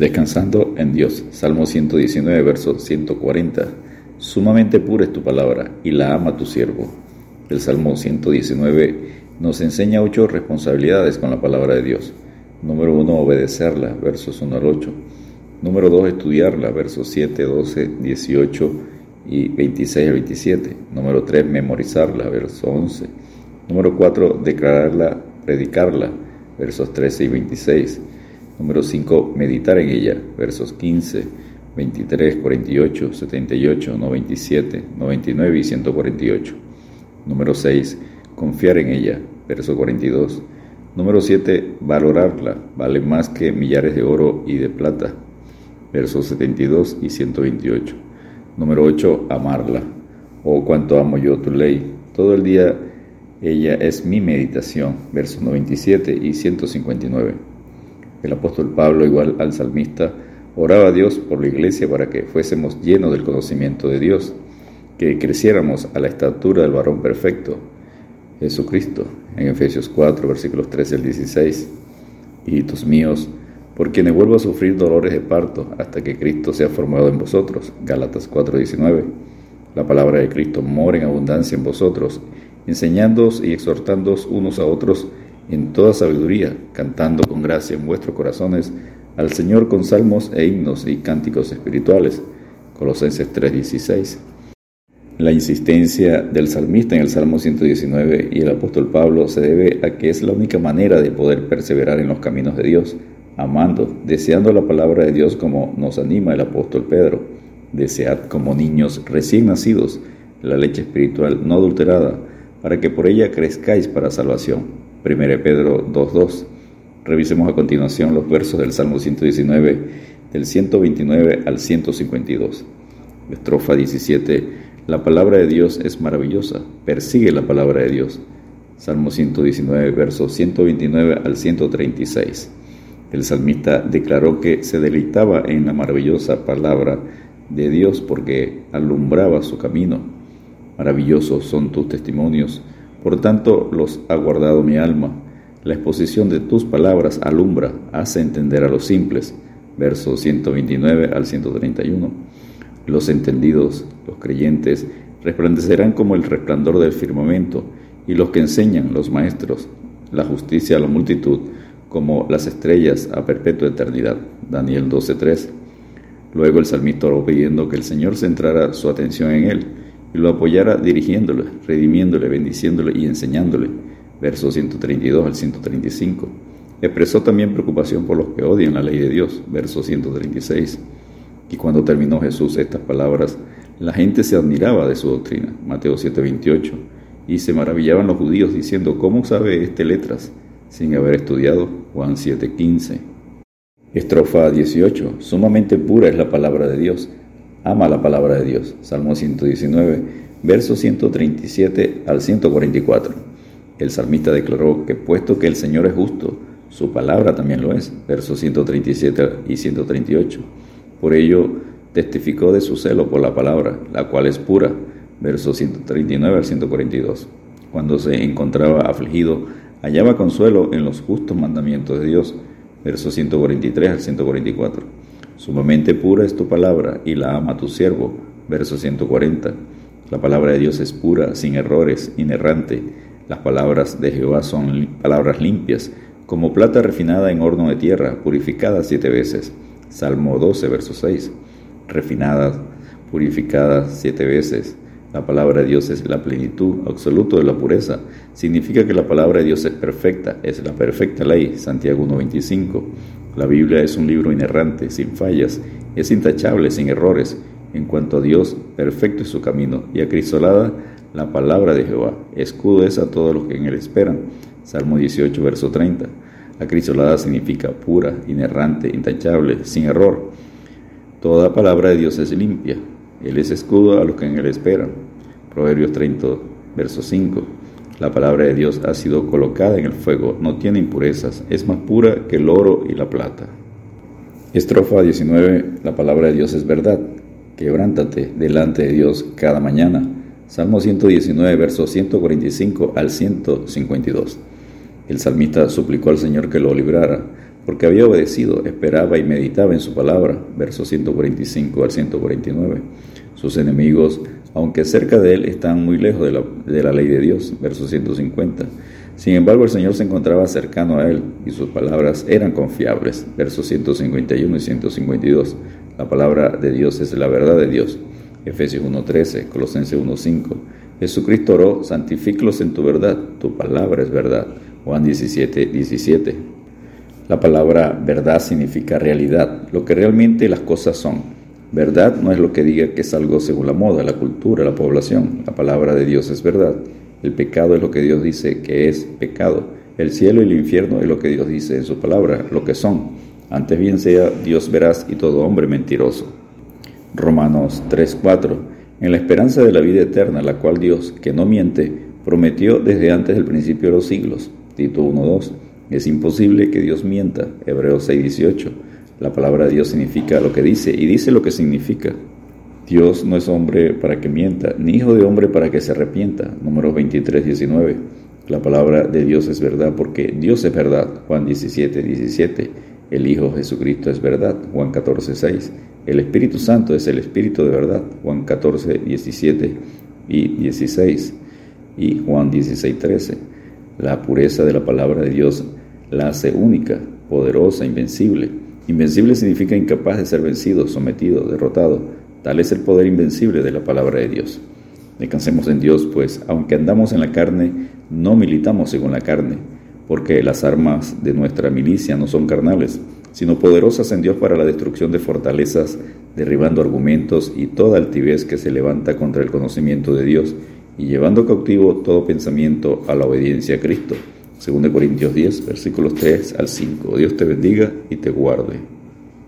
Descansando en Dios. Salmo 119, verso 140. Sumamente pura es tu palabra y la ama tu siervo. El Salmo 119 nos enseña ocho responsabilidades con la palabra de Dios. Número uno, obedecerla, versos 1 al 8. Número dos, estudiarla, versos 7, 12, 18 y 26 al 27. Número tres, memorizarla, verso 11. Número cuatro, declararla, predicarla, versos 13 y 26. Número 5, meditar en ella, versos 15, 23, 48, 78, 97, 99 y 148. Número 6, confiar en ella, verso 42. Número 7, valorarla, vale más que millares de oro y de plata, versos 72 y 128. Número 8, amarla. Oh, cuánto amo yo tu ley. Todo el día ella es mi meditación, versos 97 y 159. El apóstol Pablo, igual al salmista, oraba a Dios por la iglesia para que fuésemos llenos del conocimiento de Dios, que creciéramos a la estatura del varón perfecto, Jesucristo, en Efesios 4, versículos 13 al 16. Hijitos míos, por quienes vuelvo a sufrir dolores de parto hasta que Cristo sea formado en vosotros, Gálatas 4, 19. La palabra de Cristo mora en abundancia en vosotros, enseñándoos y exhortándoos unos a otros en toda sabiduría, cantando con gracia en vuestros corazones al Señor con salmos e himnos y cánticos espirituales. Colosenses 3:16. La insistencia del salmista en el Salmo 119 y el apóstol Pablo se debe a que es la única manera de poder perseverar en los caminos de Dios, amando, deseando la palabra de Dios como nos anima el apóstol Pedro. Desead como niños recién nacidos la leche espiritual no adulterada, para que por ella crezcáis para salvación 1 Pedro 2.2. Revisemos a continuación los versos del Salmo 119, del 129 al 152. Estrofa 17. La palabra de Dios es maravillosa. Persigue la palabra de Dios. Salmo 119, versos 129 al 136. El salmista declaró que se deleitaba en la maravillosa palabra de Dios porque alumbraba su camino. Maravillosos son tus testimonios por tanto los ha guardado mi alma. La exposición de tus palabras alumbra, hace entender a los simples. Versos 129 al 131. Los entendidos, los creyentes, resplandecerán como el resplandor del firmamento, y los que enseñan, los maestros, la justicia a la multitud, como las estrellas a perpetua eternidad. Daniel 12:3. Luego el salmista pidiendo que el Señor centrara su atención en él y lo apoyara dirigiéndole, redimiéndole, bendiciéndole y enseñándole. Versos 132 al 135. Expresó también preocupación por los que odian la ley de Dios. Verso 136. Y cuando terminó Jesús estas palabras, la gente se admiraba de su doctrina. Mateo 7:28. Y se maravillaban los judíos diciendo, ¿cómo sabe este letras sin haber estudiado? Juan 7:15. Estrofa 18. Sumamente pura es la palabra de Dios ama la palabra de Dios. Salmo 119, versos 137 al 144. El salmista declaró que puesto que el Señor es justo, su palabra también lo es. Versos 137 y 138. Por ello testificó de su celo por la palabra, la cual es pura. Versos 139 al 142. Cuando se encontraba afligido, hallaba consuelo en los justos mandamientos de Dios. Versos 143 al 144. Sumamente pura es tu palabra y la ama tu siervo. Verso 140. La palabra de Dios es pura, sin errores, inerrante. Las palabras de Jehová son palabras limpias, como plata refinada en horno de tierra, purificada siete veces. Salmo 12, verso 6. Refinadas, purificadas siete veces. La palabra de Dios es la plenitud absoluta de la pureza. Significa que la palabra de Dios es perfecta, es la perfecta ley. Santiago 1.25. La Biblia es un libro inerrante, sin fallas, es intachable, sin errores. En cuanto a Dios, perfecto es su camino, y acrisolada la palabra de Jehová. Escudo es a todos los que en él esperan. Salmo 18, verso 30. Acrisolada significa pura, inerrante, intachable, sin error. Toda palabra de Dios es limpia. Él es escudo a los que en él esperan. Proverbios 30, verso 5. La palabra de Dios ha sido colocada en el fuego, no tiene impurezas, es más pura que el oro y la plata. Estrofa 19. La palabra de Dios es verdad. Quebrántate delante de Dios cada mañana. Salmo 119, versos 145 al 152. El salmista suplicó al Señor que lo librara, porque había obedecido, esperaba y meditaba en su palabra, versos 145 al 149. Sus enemigos, aunque cerca de él, estaban muy lejos de la, de la ley de Dios, versos 150. Sin embargo, el Señor se encontraba cercano a él y sus palabras eran confiables, versos 151 y 152. La palabra de Dios es la verdad de Dios. Efesios 1.13, Colosenses 1.5. Jesucristo oró, santifíclos en tu verdad, tu palabra es verdad. Juan 17.17. La palabra verdad significa realidad, lo que realmente las cosas son. Verdad no es lo que diga que es algo según la moda, la cultura, la población. La palabra de Dios es verdad. El pecado es lo que Dios dice que es pecado. El cielo y el infierno es lo que Dios dice en su palabra, lo que son. Antes bien sea Dios veraz y todo hombre mentiroso. Romanos 3:4. En la esperanza de la vida eterna, la cual Dios, que no miente, prometió desde antes del principio de los siglos. Tito 1:2. Es imposible que Dios mienta. Hebreos 6:18. La palabra de Dios significa lo que dice y dice lo que significa. Dios no es hombre para que mienta, ni hijo de hombre para que se arrepienta. Número 23:19. La palabra de Dios es verdad porque Dios es verdad. Juan 17:17. El Hijo Jesucristo es verdad. Juan 14:6. El Espíritu Santo es el Espíritu de verdad. Juan 14:17 y 16. Y Juan 16:13. La pureza de la palabra de Dios la hace única, poderosa, invencible. Invencible significa incapaz de ser vencido, sometido, derrotado. Tal es el poder invencible de la palabra de Dios. Descansemos en Dios, pues, aunque andamos en la carne, no militamos según la carne, porque las armas de nuestra milicia no son carnales, sino poderosas en Dios para la destrucción de fortalezas, derribando argumentos y toda altivez que se levanta contra el conocimiento de Dios, y llevando cautivo todo pensamiento a la obediencia a Cristo 2 Corintios 10, versículos 3 al 5. Dios te bendiga y te guarde.